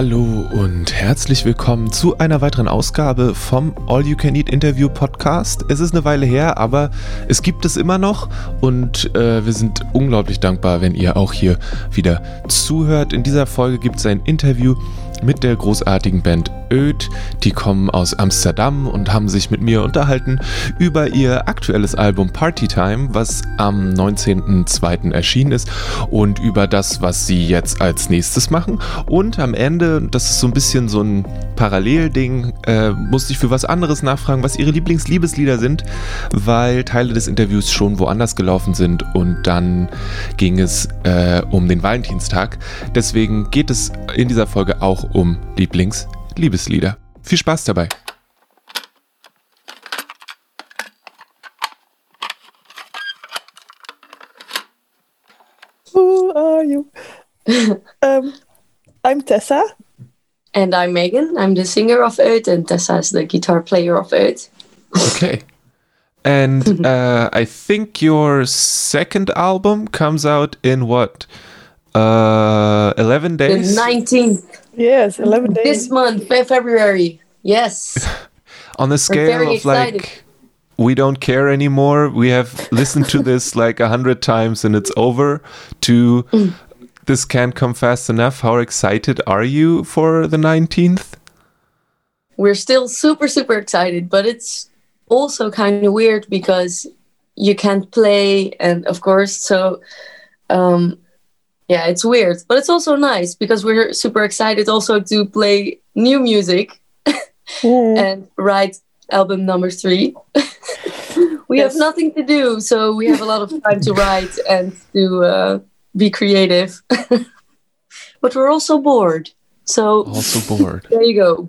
Hallo und herzlich willkommen zu einer weiteren Ausgabe vom All You Can Eat Interview Podcast. Es ist eine Weile her, aber es gibt es immer noch und äh, wir sind unglaublich dankbar, wenn ihr auch hier wieder zuhört. In dieser Folge gibt es ein Interview mit der großartigen Band Öd. Die kommen aus Amsterdam und haben sich mit mir unterhalten über ihr aktuelles Album Party Time, was am 19.02. erschienen ist und über das, was sie jetzt als nächstes machen. Und am Ende, das ist so ein bisschen so ein Parallelding, äh, musste ich für was anderes nachfragen, was ihre Lieblingsliebeslieder sind, weil Teile des Interviews schon woanders gelaufen sind und dann ging es äh, um den Valentinstag. Deswegen geht es in dieser Folge auch um Lieblingsliebeslieder. Viel Spaß dabei! Who are you? um, I'm Tessa. And I'm Megan. I'm the singer of Earth, and Tessa is the guitar player of Earth. Okay. And uh, I think your second album comes out in what? Uh, 11 days? The 19th. Yes, 11 days. This month, Fe- February. Yes. On the scale very of like, we don't care anymore, we have listened to this like a hundred times and it's over, to Mm. this can't come fast enough. How excited are you for the 19th? We're still super, super excited, but it's also kind of weird because you can't play. And of course, so um, yeah, it's weird, but it's also nice because we're super excited also to play new music Mm. and write album number three. we have nothing to do, so we have a lot of time to write and to uh, be creative. but we're also bored. So Also bored. there you go.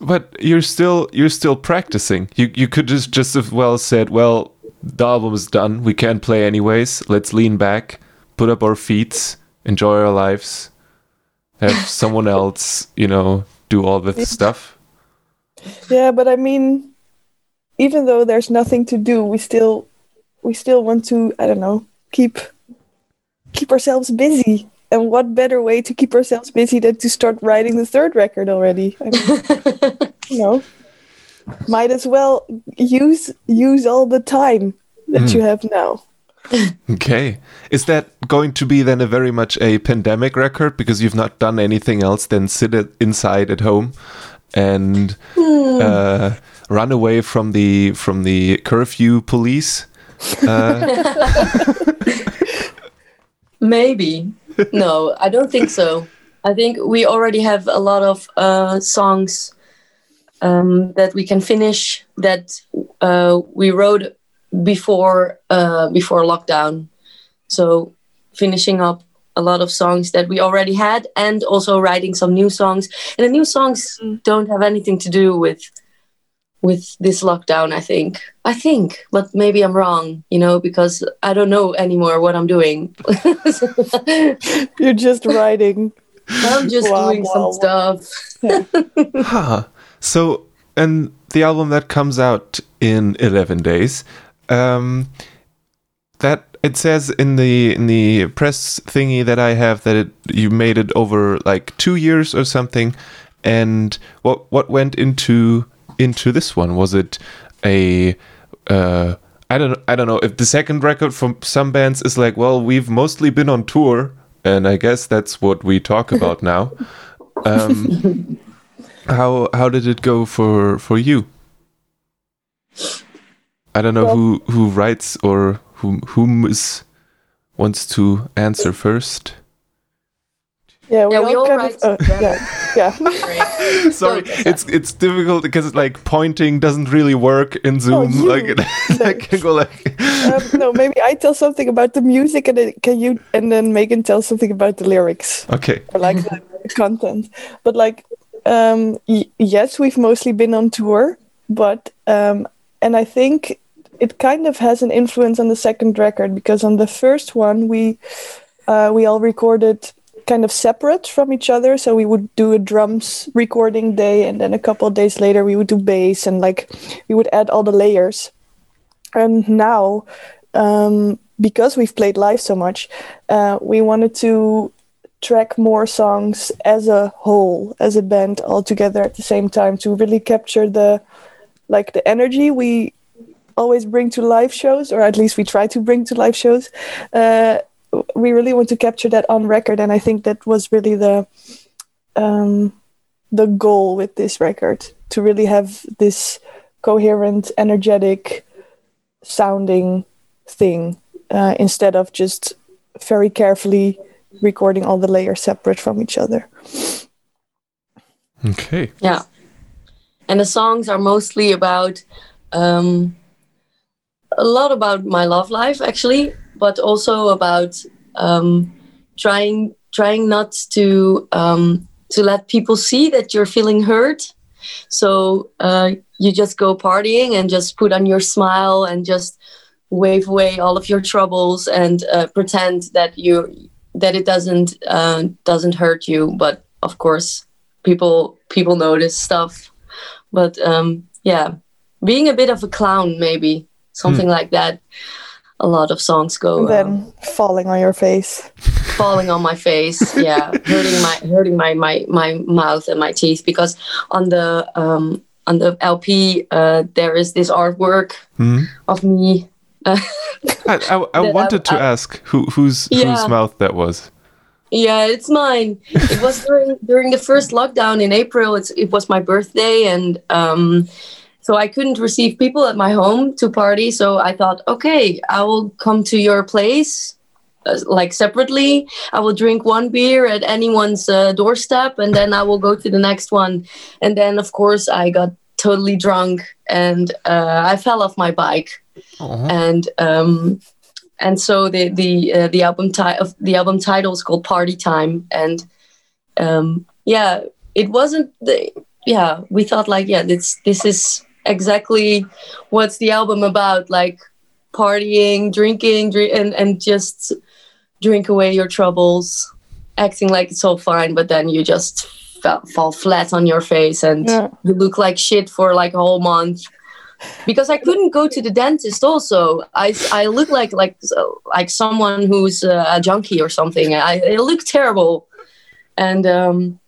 But you're still you're still practicing. You you could just just as well said, well, the album is done. We can't play anyways. Let's lean back, put up our feet, enjoy our lives, have someone else, you know, do all the stuff. Yeah, but I mean, even though there's nothing to do, we still we still want to I don't know keep keep ourselves busy. And what better way to keep ourselves busy than to start writing the third record already? I mean, you know, might as well use use all the time that you have now. Okay. Is that going to be then a very much a pandemic record because you've not done anything else than sit it inside at home and uh, run away from the from the curfew police? Uh, Maybe. no, I don't think so. I think we already have a lot of uh, songs um, that we can finish that uh, we wrote before uh, before lockdown. So finishing up a lot of songs that we already had, and also writing some new songs. And the new songs don't have anything to do with with this lockdown. I think. I think, but maybe I'm wrong. You know, because I don't know anymore what I'm doing. You're just writing. I'm just Wow, doing wow, some wow. stuff. huh. So, and the album that comes out in 11 days, um, that it says in the in the press thingy that I have that it you made it over like two years or something. And what what went into into this one? Was it a uh, I don't I don't know if the second record from some bands is like well we've mostly been on tour and I guess that's what we talk about now. Um, how how did it go for for you? I don't know Well- who who writes or whom whom is wants to answer first. Yeah, we Yeah, all, we all kind write of. Uh, yeah, yeah. Sorry, it's it's difficult because like pointing doesn't really work in Zoom. you. like I can go like um, no, maybe I tell something about the music, and then can you, and then Megan tell something about the lyrics okay. or like the, the content. But like, um, y- yes, we've mostly been on tour, but um, and I think it kind of has an influence on the second record because on the first one we uh, we all recorded kind of separate from each other. So we would do a drums recording day, and then a couple of days later we would do bass, and like we would add all the layers. And now um, because we've played live so much, uh, we wanted to track more songs as a whole, as a band, all together at the same time to really capture the like the energy we always bring to live shows, or at least we try to bring to live shows. Uh, we really want to capture that on record, and I think that was really the um, the goal with this record to really have this coherent, energetic sounding thing uh, instead of just very carefully recording all the layers separate from each other. Okay. Yeah. And the songs are mostly about um, a lot about my love life, actually, but also about um, trying trying not to um, to let people see that you're feeling hurt. So uh, you just go partying and just put on your smile and just wave away all of your troubles and uh, pretend that you that it doesn't uh, doesn't hurt you. But of course, people people notice stuff. But um, yeah, being a bit of a clown, maybe something like that. A lot of songs go And then um, falling on your face. falling on my face yeah hurting my hurting my, my my mouth and my teeth because on the um on the lp uh there is this artwork Mhm. of me I, I, I That I- wanted to ask who whose Yeah. whose mouth that was. yeah it's mine. It was during during the first lockdown in april. It's it was my birthday and um so i couldn't receive people at my home to party. So i thought okay i will come to your place uh, like separately. I will drink one beer at anyone's uh, doorstep and then i will go to the next one. And then of course i got totally drunk and uh, i fell off my bike Aw. and um, and so the the uh, the album ti- of the album title is called Party Time, and um, yeah, it wasn't the yeah we thought like yeah this this is exactly what's the album about like partying, drinking, drink, and and just drink away your troubles, acting like it's all fine, but then you just fall flat on your face and Yeah. you look like shit for like a whole month because I couldn't go to the dentist. Also, I, I look like like like someone who's a junkie or something. I it looked terrible, and um,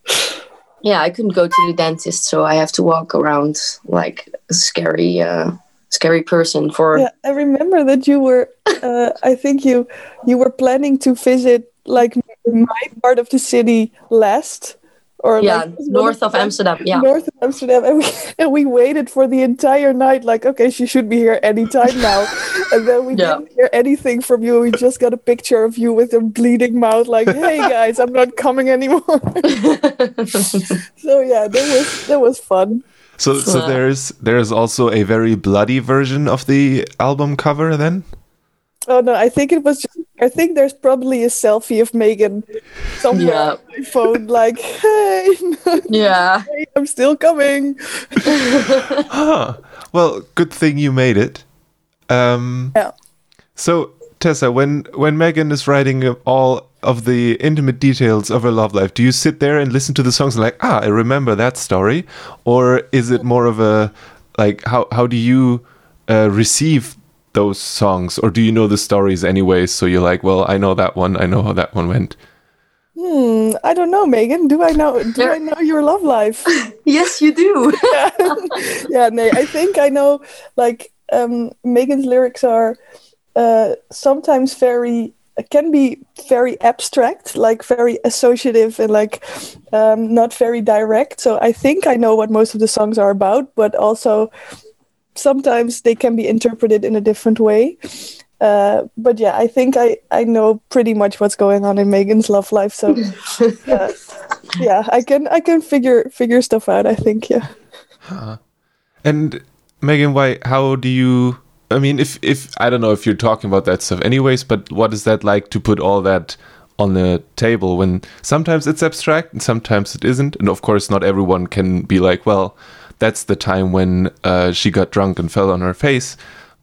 yeah, I couldn't go to the dentist, so I have to walk around like a scary uh, scary person for Yeah, I remember that you were. Uh, I think you you were planning to visit like my part of the city last, or yeah like, north of Amsterdam. Yeah, North of Amsterdam, and we, and we waited for the entire night. Like, okay, she should be here anytime now. and then we Yeah. didn't hear anything from you. We just got a picture of you with a bleeding mouth. Like, hey guys, I'm not coming anymore. so yeah, that was that was fun. So so Yeah. there's there's also a very bloody version of the album cover then? Oh no, I think it was. Just, I think there's probably a selfie of Megan somewhere Yeah. on my phone. Like, hey, yeah. I'm still coming. Huh. Well, good thing you made it. Um Yeah. So Tessa, when when Megan is writing all of the intimate details of her love life, do you sit there and listen to the songs and like, ah, I remember that story, or is it more of a like how how do you uh, receive those songs, or do you know the stories anyway? So you're like, well, I know that one, I know how that one went. Hmm, I don't know, Megan. Do I know? Do There- I know your love life? Yes, you do. yeah, no, I think I know. Like, um, Megan's lyrics are uh, sometimes very can be very abstract, like very associative and like um, not very direct. So I think I know what most of the songs are about, but also sometimes they can be interpreted in a different way. Uh, but yeah, I think I, I know pretty much what's going on in Megan's love life. So uh, yeah, I can I can figure figure stuff out. I think yeah. And Megan, why? How do you? I mean, if if I don't know if you're talking about that stuff, anyways, but what is that like to put all that on the table when sometimes it's abstract and sometimes it isn't, and of course, not everyone can be like, well, that's the time when uh, she got drunk and fell on her face,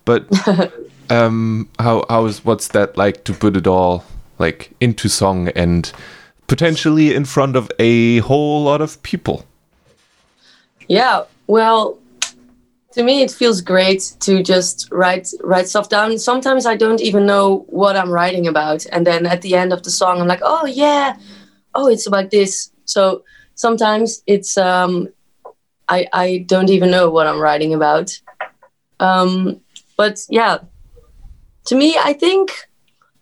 but um, how how is what's that like to put it all like into song and potentially in front of a whole lot of people? Yeah, well, to me it feels great to just write write stuff down. Sometimes i don't even know what i'm writing about. And then at the end of the song i'm like oh yeah. Oh it's about this. So sometimes it's um i i don't even know what i'm writing about. Um but yeah to me i think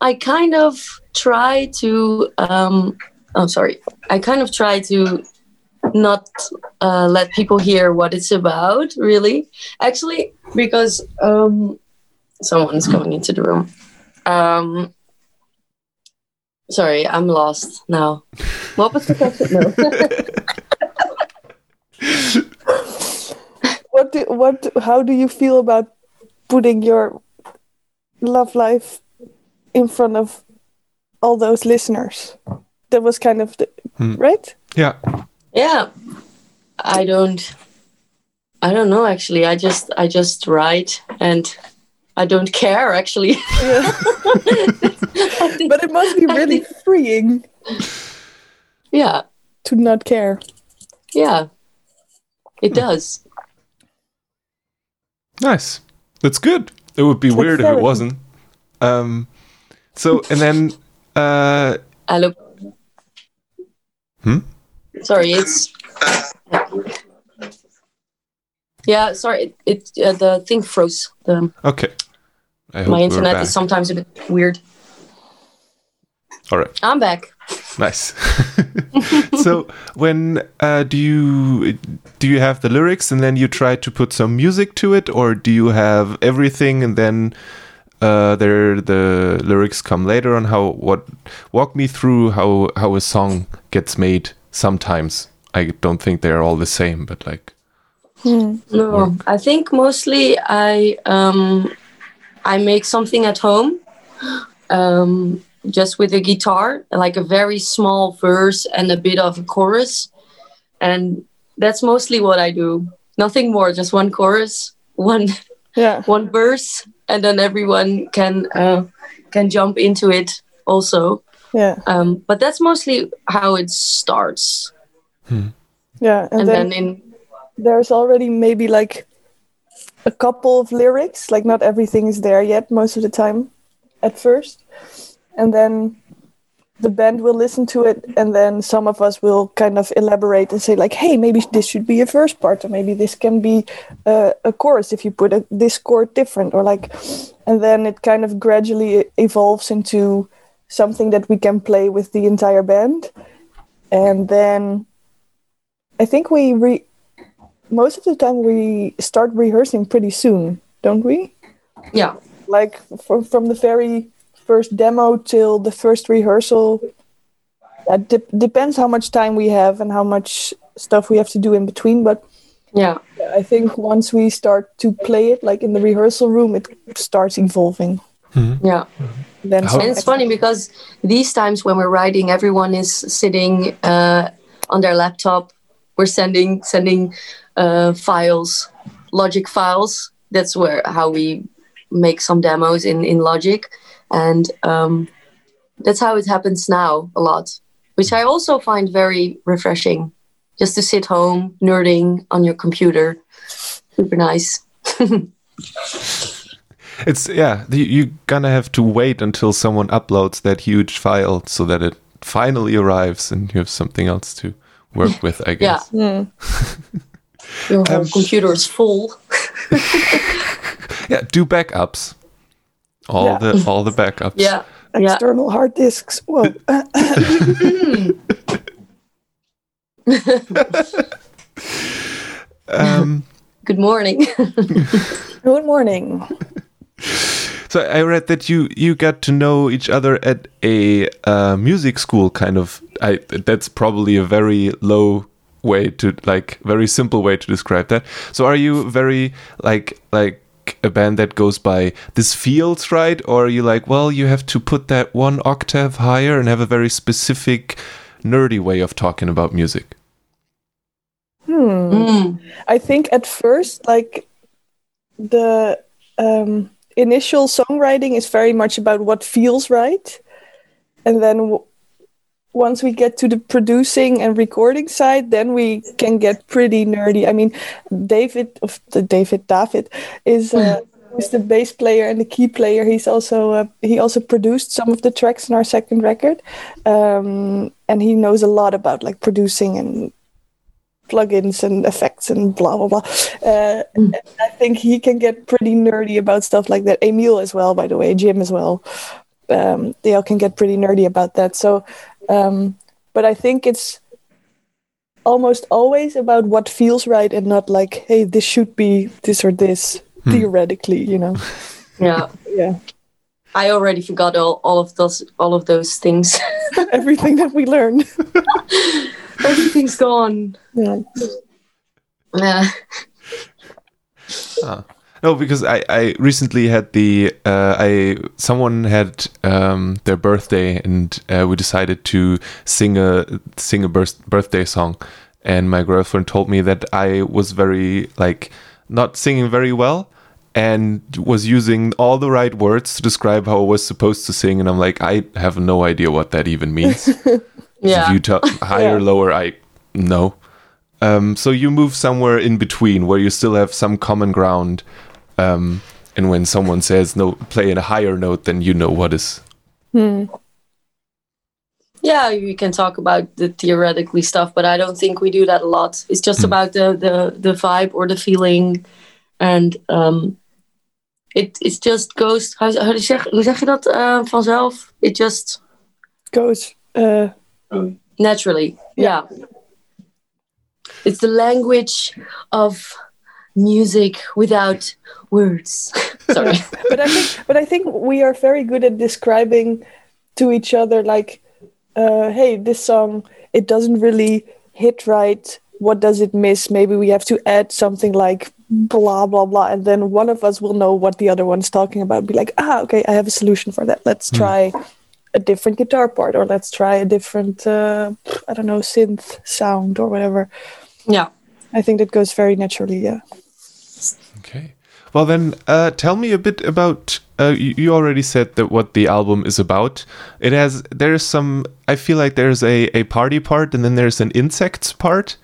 i kind of try to um oh sorry. I kind of try to not uh, let people hear what it's about really. Actually because um someone's coming into the room. Um sorry i'm lost now. What was the question? No What how do you feel about putting your love life in front of all those listeners? That was kind of the, Hmm. right? Yeah. yeah i don't i don't know actually i just i just write and i don't care actually I think- But it must be really freeing yeah to not care. yeah it does Nice. That's good. It would be It's weird if it wasn't. Um, so and then uh, I look. Hmm? Sorry, it's. Yeah, sorry. It, it uh, the thing froze. The, okay. I hope my internet is sometimes a bit weird. All right. I'm back. Nice. so when uh, do you do you have the lyrics and then you try to put some music to it, or do you have everything and then uh, there the lyrics come later on? How what walk me through how how a song gets made? Sometimes I don't think they're all the same, but like No, I think mostly I um, I make something at home, um, just with a guitar, like a very small verse and a bit of a chorus, and that's mostly what I do. Nothing more, just one chorus, one Yeah. one verse, and then everyone can uh, can jump into it also. Yeah. Um, but that's mostly how it starts, Yeah. And, and, then, then in there's already maybe like a couple of lyrics, like not everything is there yet most of the time at first. And then the band will listen to it and then some of us will kind of elaborate and say like hey maybe this should be a first part or maybe this can be uh, a chorus if you put a, this chord different or like and then it kind of gradually evolves into something that we can play with the entire band and then i think we re- most of the time we start rehearsing pretty soon don't we yeah. like from from the very first demo till the first rehearsal that de- depends how much time we have and how much stuff we have to do in between but Yeah, i think once we start to play it like in the rehearsal room it starts evolving yeah. then And it's funny because these times when we're writing, everyone is sitting uh, on their laptop. We're sending sending uh, files, Logic files. That's where how we make some demos in in Logic, and um, that's how it happens now a lot, which I also find very refreshing. Just to sit home nerding on your computer, super nice. it's yeah you, you're gonna have to wait until someone uploads that huge file so that it finally arrives and you have something else to work with. I Yeah. guess. Mm. Your whole Um, computer is full. Yeah, do backups. All Yeah. the all the backups. Yeah, yeah. external hard disks whoa Um, Good morning. good morning so I read that you you got to know each other at a uh, music school, kind of. I that's probably a very low way to like very simple way to describe that. So are you very like like a band that goes by this feels right, or are you like well you have to put that one octave higher and have a very specific nerdy way of talking about music? hmm. Mm. I think at first, like the um, initial songwriting is very much about what feels right, and then w- once we get to the producing and recording side, then we can get pretty nerdy. I mean, David of the David David is uh, the bass player and the key player. He's also uh, he also produced some of the tracks in our second record, um, and he knows a lot about like producing and plugins and effects and blah blah blah. Uh, Mm. I think he can get pretty nerdy about stuff like that. Emil as well, by the way, Jim as well. Um, they all can get pretty nerdy about that. So, um, but I think it's almost always about what feels right and not like, hey, this should be this or this theoretically, you know. Yeah. yeah, I already forgot all, all of those all of those things. everything that we learn. Everything's gone. yeah. Yeah. No, because I, I recently had the uh, I someone had um, their birthday and uh, we decided to sing a sing a birth, birthday song, and my girlfriend told me that I was very like not singing very well and was using all the right words to describe how I was supposed to sing, and I'm like I have no idea what that even means. Yeah. If you tell higher, Yeah. lower, I no. Um, so you move somewhere in between where you still have some common ground. Um, and when someone says no, play in a higher note, then you know what is. Hmm. yeah, we can talk about the theoretically stuff, but I don't think we do that a lot. It's just about the the, the vibe or the feeling, and um, it it just goes. How, how, zeg, hoe zeg je dat uh, vanzelf? It just Goes. Uh, naturally. Yeah. Yeah. It's the language of music without words. Sorry. but I think, but I think we are very good at describing to each other, like, uh, "Hey, this song it doesn't really hit right. What does it miss? Maybe we have to add something like blah blah blah, and then one of us will know what the other one's talking about. Be like, ah, okay, I have a solution for that. Let's try." A different guitar part, or let's try a different, uh, I don't know, synth sound or whatever. yeah. I think that goes very naturally. Yeah. Okay. Well, then, uh, tell me a bit about. Uh, you, you already said that what the album is about. It has. There's some. I feel like there's a, a party part, and then there's an insects part.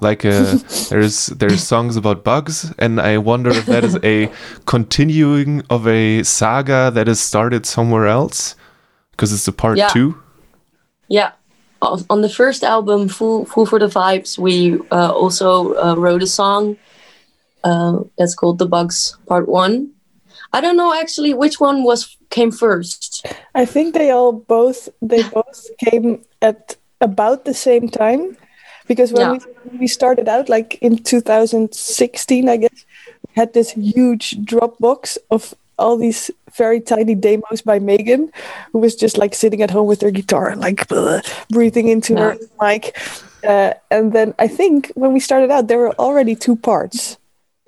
Like uh there's there's songs about bugs, and I wonder if that is a continuing of a saga that has started somewhere else, because it's a part Yeah. two. Yeah. On the first album, Fool, Fool for the Vibes, we uh, also uh, wrote a song uh, that's called The Bugs Part 1. I don't know actually which one was came first. I think they all both they both came at about the same time because when Yeah. we we started out like in 2016 I guess we had this huge Dropbox of all these very tiny demos by Megan who was just like sitting at home with her guitar like bleh, breathing into her mic uh, and then I think when we started out there were already two parts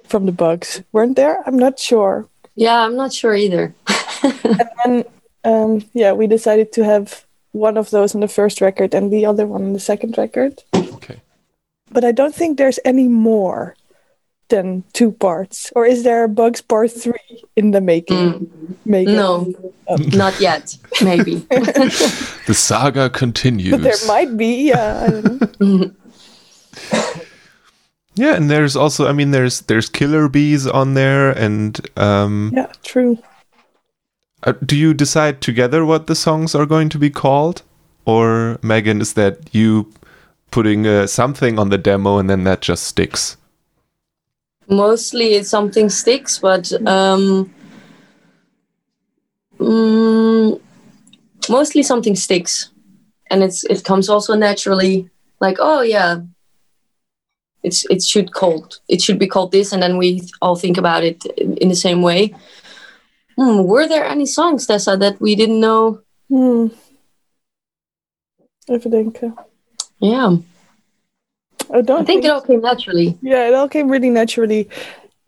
from the bugs weren't there I'm not sure Yeah, I'm not sure either. and um, yeah, we decided to have one of those on the first record and the other one on the second record. Okay. But I don't think there's any more than two parts. Or is there a Bugs Part Three in the making? making? No, not yet. Maybe. The saga continues. But there might be. Yeah, I don't know. Yeah, and there's also, I mean, there's there's killer bees on there, and um, yeah, true. uh, do you decide together what the songs are going to be called, or Megan, is that you putting uh, something on the demo and then that just sticks? Mostly it's something sticks, but um, mm, mostly something sticks, and it's it comes also naturally. Like, oh yeah, it's it should called it should be called this, and then we all think about it in, the same way. Hmm, were there any songs, Tessa, that we didn't know? Hmm. Even denken. Yeah, I don't I think it all came naturally. Yeah, it all came really naturally.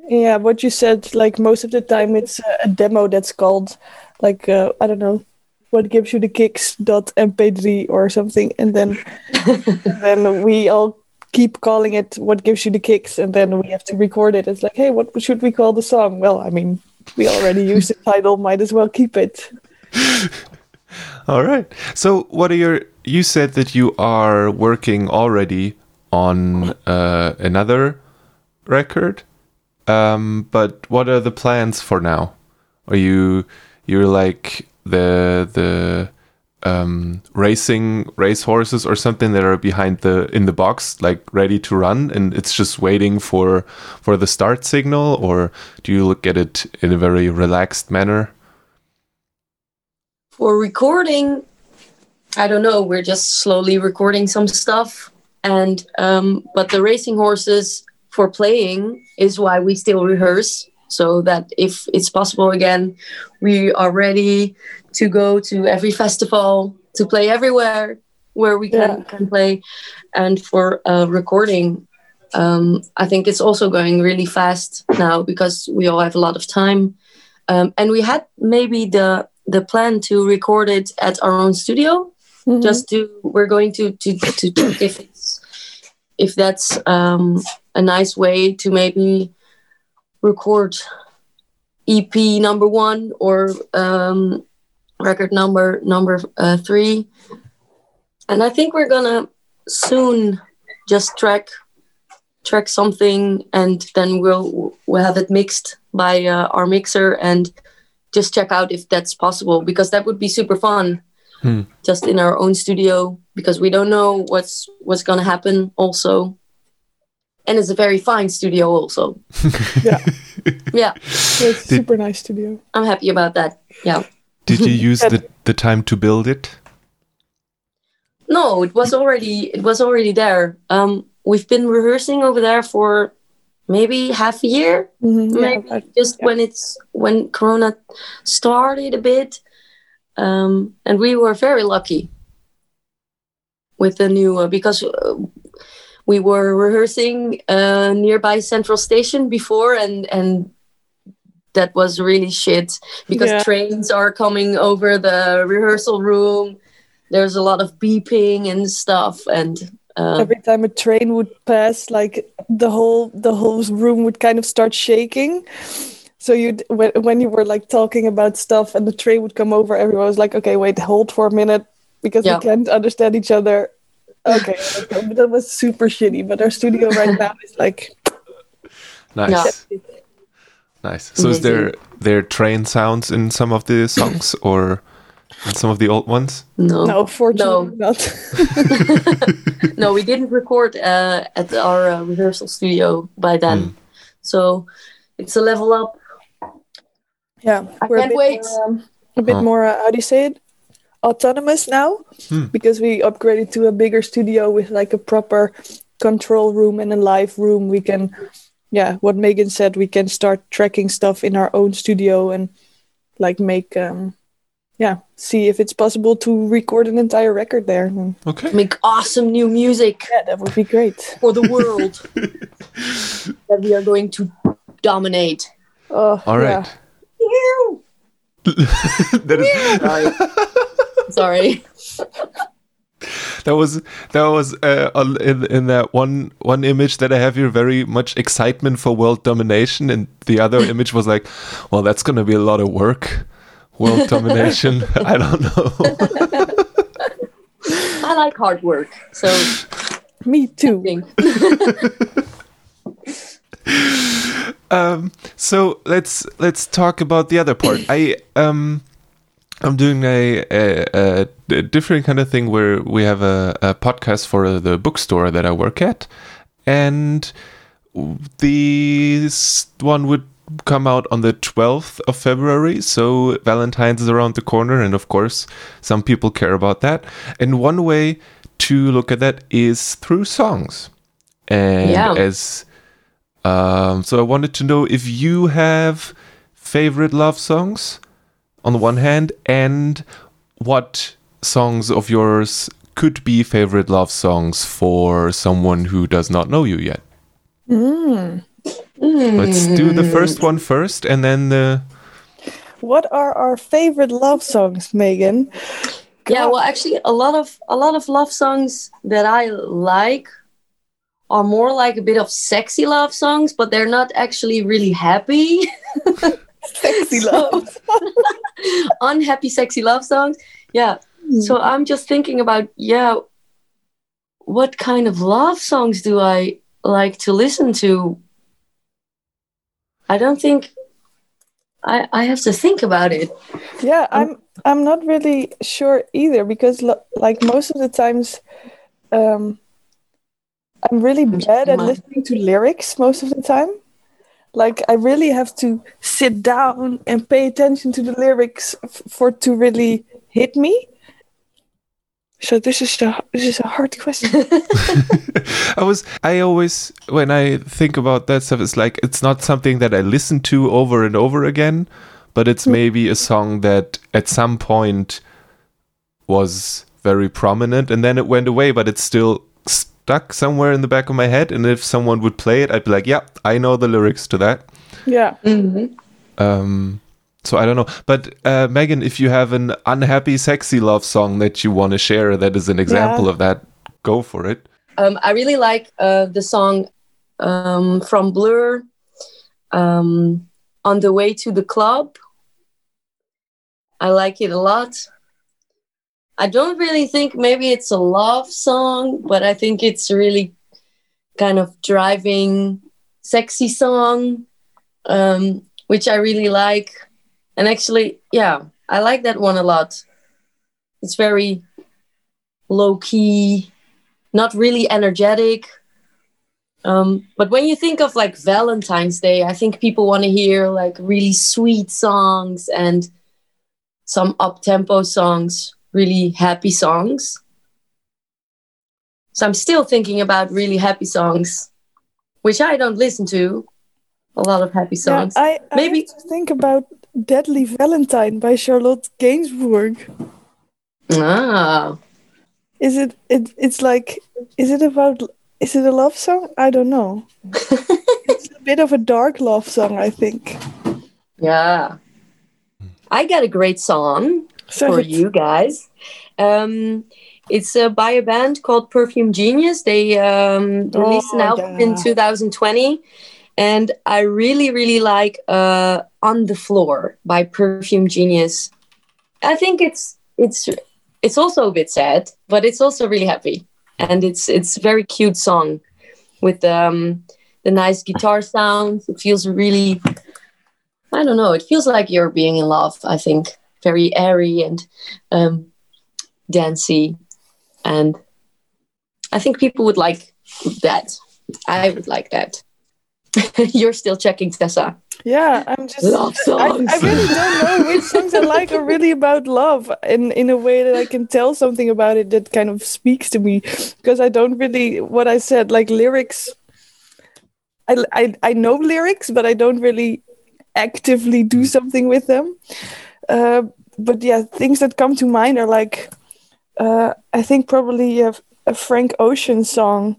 Yeah, what you said, like most of the time it's a, demo that's called, like, uh, I don't know, what gives you the kicks dot mp3 or something. And then, then we all keep calling it what gives you the kicks. And then we have to record it. It's like, hey, what should we call the song? Well, I mean, we already used the title, might as well keep it. All right. So, what are your you said that you are working already on uh, another record. Um, but what are the plans for now? Are you you're like the the um, racing race horses or something that are behind the in the box, like ready to run, and it's just waiting for for the start signal, or do you look at it in a very relaxed manner? For recording, I don't know. We're just slowly recording some stuff, and um, but the racing horses for playing is why we still rehearse so that if it's possible again, we are ready to go to every festival, to play everywhere where we can, Yeah. can play. And for uh, recording, um, I think it's also going really fast now because we all have a lot of time. Um, and we had maybe the the plan to record it at our own studio. Mhm. Just to we're going to to to check if it's if that's um, a nice way to maybe record EP number one or um, record number number uh, three, and I think we're gonna soon just track track something, and then we'll we'll have it mixed by uh, our mixer and just check out if that's possible because that would be super fun. Hmm. Just in our own studio because we don't know what's what's gonna happen also. And it's a very fine studio also. Yeah. Yeah. Yeah, it's a super nice studio. I'm happy about that. Yeah. Did you use the, the time to build it? No, it was already it was already there. Um, we've been rehearsing over there for maybe half a year, Mhm, yeah, maybe but- just yeah. when it's when Corona started a bit, um, and we were very lucky with the new uh, because uh, we were rehearsing uh, nearby Central Station before, and and that was really shit because Yeah. trains are coming over the rehearsal room. There's a lot of beeping and stuff, and uh, every time a train would pass like the whole the whole room would kind of start shaking so you when, when you were like talking about stuff and the train would come over everyone was like okay wait hold for a minute because Yeah. we can't understand each other okay, okay that was super shitty but our studio right now is like Nice, nice. So is there there train sounds in some of the songs or in some of the old ones? no, no fortunately not no, we didn't record uh, at our uh, rehearsal studio by then. Hmm. So it's a level up. yeah I we're a can't bit wait. more, um, a bit Oh. more uh, how do you say it autonomous now Hmm. because we upgraded to a bigger studio with like a proper control room and a live room we can yeah what megan said we can start tracking stuff in our own studio and like make um yeah see if it's possible to record an entire record there Okay. Make awesome new music yeah that would be great for the world that we are going to dominate. oh All yeah. right. that is Sorry. Sorry. That was that was uh, on- in in that one one image that I have here very much excitement for world domination, and the other image was like, well, that's going to be a lot of work. World domination. I don't know. I like hard work. So me too um, so let's let's talk about the other part. I um. I'm doing a, a, a different kind of thing where we have a, a podcast for the bookstore that I work at, and this one would come out on the 12th of February. So Valentine's is around the corner, and of course, some people care about that. And one way to look at that is through songs. And Yeah. as um, so, I wanted to know if you have favorite love songs on the one hand, and what songs of yours could be favorite love songs for someone who does not know you yet. Mm. Let's do the first one first, and then the. what are our favorite love songs megan Yeah, well, actually, a lot of a lot of love songs that I like are more like a bit of sexy love songs, but they're not actually really happy. sexy love Unhappy, sexy love songs. Yeah, So I'm just thinking about, yeah, what kind of love songs do I like to listen to? I don't think I, I have to think about it. Yeah, I'm I'm not really sure either because lo- like most of the times um I'm really bad at listening to lyrics most of the time. Like I really have to sit down and pay attention to the lyrics f- for to really hit me. So this is the this is a hard question. I was I always when I think about that stuff it's like it's not something that I listen to over and over again, but it's mm-hmm. maybe a song that at some point was very prominent and then it went away but it's still stuck somewhere in the back of my head and if someone would play it I'd be like, "Yeah, I know the lyrics to that." yeah. Mhm. Um so I don't know. But uh, Megan, if you have an unhappy sexy love song that you want to share that is an example Yeah. of that, go for it. Um, I really like uh, the song um, from Blur, um, "On the Way to the Club." I like it a lot. I don't really think maybe it's a love song, but I think it's really kind of driving, sexy song, um, which I really like. And actually, yeah, I like that one a lot. It's very low key, not really energetic. Um, but when you think of like Valentine's Day, I think people want to hear like really sweet songs and some up tempo songs, really happy songs. So I'm still thinking about really happy songs, which I don't listen to. A lot of happy Yeah, songs. I, I Maybe- think about Deadly Valentine by Charlotte Gainsbourg. ah, Is it, it it's like is it about is it a love song? I don't know. it's a bit of a dark love song, I think. yeah. I got a great song. So for you guys. Um, it's uh, by a band called Perfume Genius. They um, released an Oh, album in 2020, and I really, really like uh, "On the Floor" by Perfume Genius. I think it's it's it's also a bit sad, but it's also really happy, and it's it's a very cute song with um, the nice guitar sounds. It feels really, I don't know, it feels like you're being in love. I think very airy and um, dancey, and I think people would like that. I would like that. You're still checking, Tessa. Yeah, I'm just Love I, songs. I really don't know which songs I like are really about love in in a way that I can tell something about it that kind of speaks to me because I don't really what I said like lyrics I, I I know lyrics but I don't really actively do something with them uh, but yeah things that come to mind are like uh, I think probably a, a Frank Ocean song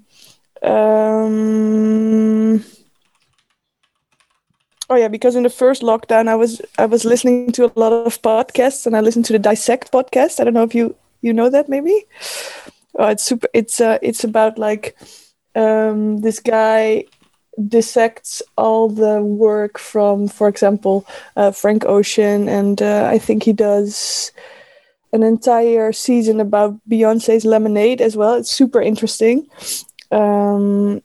um Oh yeah, because in the first lockdown, I was I was listening to a lot of podcasts, and I listened to the Dissect podcast. I don't know if you you know that maybe. Oh, it's super. It's uh, it's about like um, this guy dissects all the work from, for example, uh, Frank Ocean, and uh, I think he does an entire season about Beyonce's Lemonade as well. It's super interesting. Um,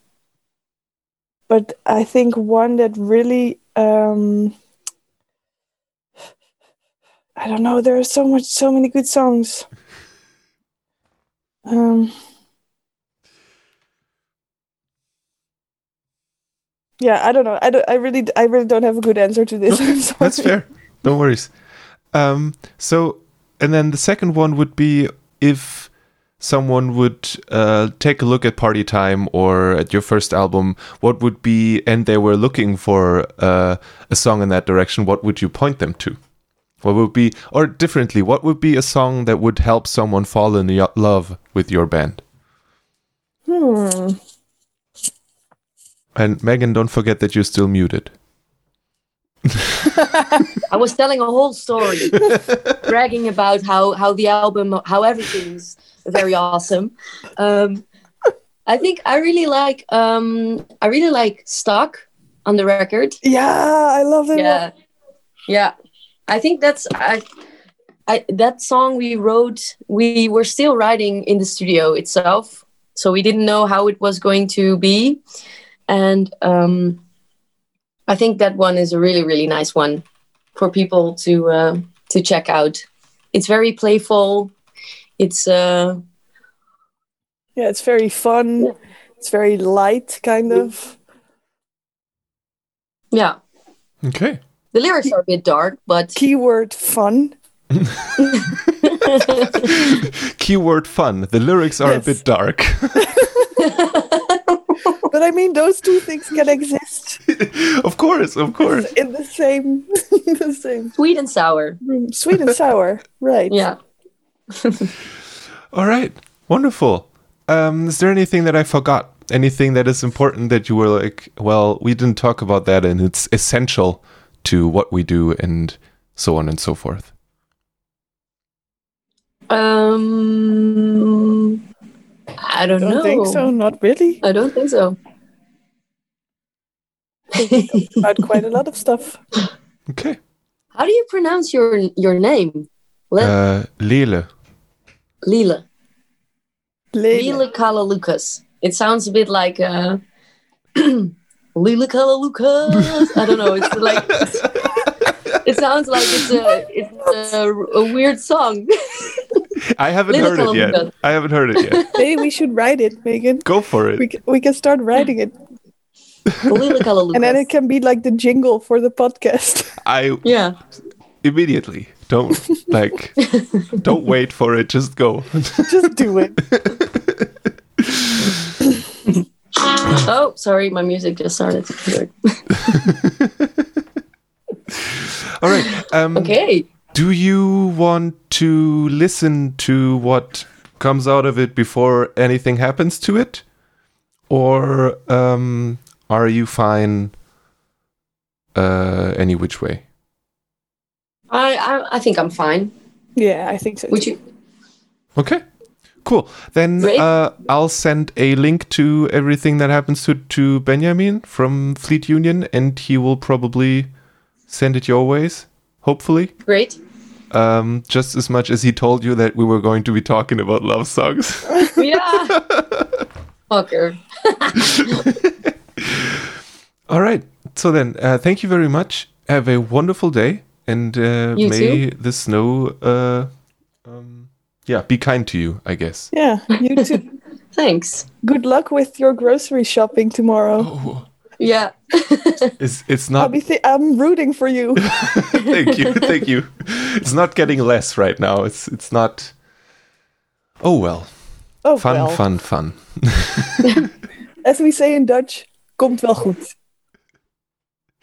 but I think one that really um I don't know, there are so much so many good songs. Um Yeah, I don't know. I don't I really I really don't have a good answer to this. I'm. That's fair. No worries. Um, so, and then the second one would be if someone would uh, take a look at Party Time or at your first album, what would be, and they were looking for uh, a song in that direction, what would you point them to? What would be, or differently, what would be a song that would help someone fall in love with your band? Hmm. And Megan, don't forget that you're still muted. I was telling a whole story, bragging about how how the album, how everything's very awesome. Um, I think I really like um, I really like Stuck on the record. Yeah, I love it. Yeah, yeah. I think that's I. I, that song we wrote, we were still writing in the studio itself, so we didn't know how it was going to be, and um, I think that one is a really really nice one for people to uh, to check out. It's very playful. It's uh, Yeah, it's very fun. It's very light, kind of. yeah. Okay. The lyrics are a bit dark, but Keyword fun. Keyword fun. The lyrics are Yes. a bit dark. But I mean, those two things can exist of course, of course. in the same, the same sweet and sour. Sweet and sour, right? Yeah. All right. Wonderful. Um, is there anything that I forgot? Anything that is important that you were like, well, we didn't talk about that and it's essential to what we do and so on and so forth? Um, I don't, Don't know. think so. Not really. I don't think so. About quite a lot of stuff. Okay. How do you pronounce your your name? Le- Uh, Lele. Lila. Lila Kala Lucas. It sounds a bit like uh, Lila Kala Lucas. I don't know. It's like it sounds like it's a it's a, a weird song. I haven't Lele heard it yet. Kalunga. I haven't heard it yet. Maybe we should write it, Megan. Go for We it. can, we can start writing it, Lila and then it can be like the jingle for the podcast. I yeah. immediately don't like don't wait for it. Just go. Just do it. Oh, sorry, my music just started. All right. Um, Okay. Do you want to listen to what comes out of it before anything happens to it? Or um, are you fine uh, any which way? I, I I think I'm fine. Yeah, I think so. Would you? Okay. Cool. Then uh, I'll send a link to everything that happens to, to Benjamin from Fleet Union, and he will probably send it your ways, hopefully. Great. Um, just as much as he told you that we were going to be talking about love songs. Yeah. Fucker. All right. So then, uh, thank you very much. Have a wonderful day, and uh, You may the snow, uh, um, yeah, be kind to you. I guess. Yeah, you too. Thanks. Good luck with your grocery shopping tomorrow. Oh, Yeah. it's it's not. be th- I'm rooting for you. thank you, thank you. It's not getting less right now. It's it's not. Oh well, Oh fun, well. fun, fun. As we say in Dutch, komt wel goed.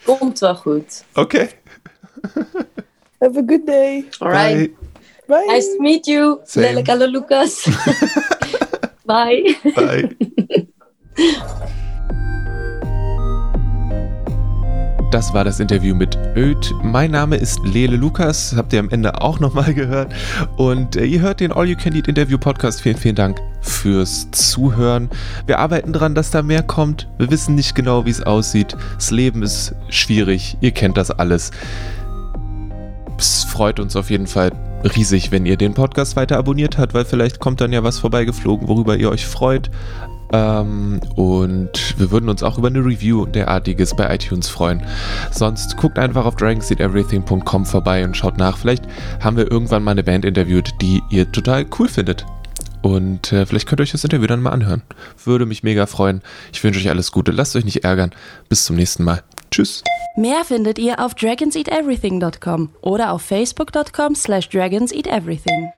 Komt wel goed. Okay. Have a good day. All right. Bye. Nice to meet you. Same. Lele Lucas. Bye. Bye. Das war das Interview mit Öd. Mein Name ist Lele Lukas, habt ihr am Ende auch nochmal gehört. Und äh, ihr hört den All You Can Eat Interview Podcast. Vielen, vielen Dank fürs Zuhören. Wir arbeiten dran, dass da mehr kommt. Wir wissen nicht genau, wie es aussieht. Das Leben ist schwierig. Ihr kennt das alles. Es freut uns auf jeden Fall riesig, wenn ihr den Podcast weiter abonniert habt, weil vielleicht kommt dann ja was vorbeigeflogen, worüber ihr euch freut. Ähm, und wir würden uns auch über eine Review derartiges bei iTunes freuen. Sonst guckt einfach auf dragonseedeverything.com vorbei und schaut nach. Vielleicht haben wir irgendwann mal eine Band interviewt, die ihr total cool findet. Und äh, vielleicht könnt ihr euch das Interview dann mal anhören. Würde mich mega freuen. Ich wünsche euch alles Gute. Lasst euch nicht ärgern. Bis zum nächsten Mal. Tschüss. Mehr findet ihr auf dragonseateverything.com oder auf facebook.com slash dragonseateverything.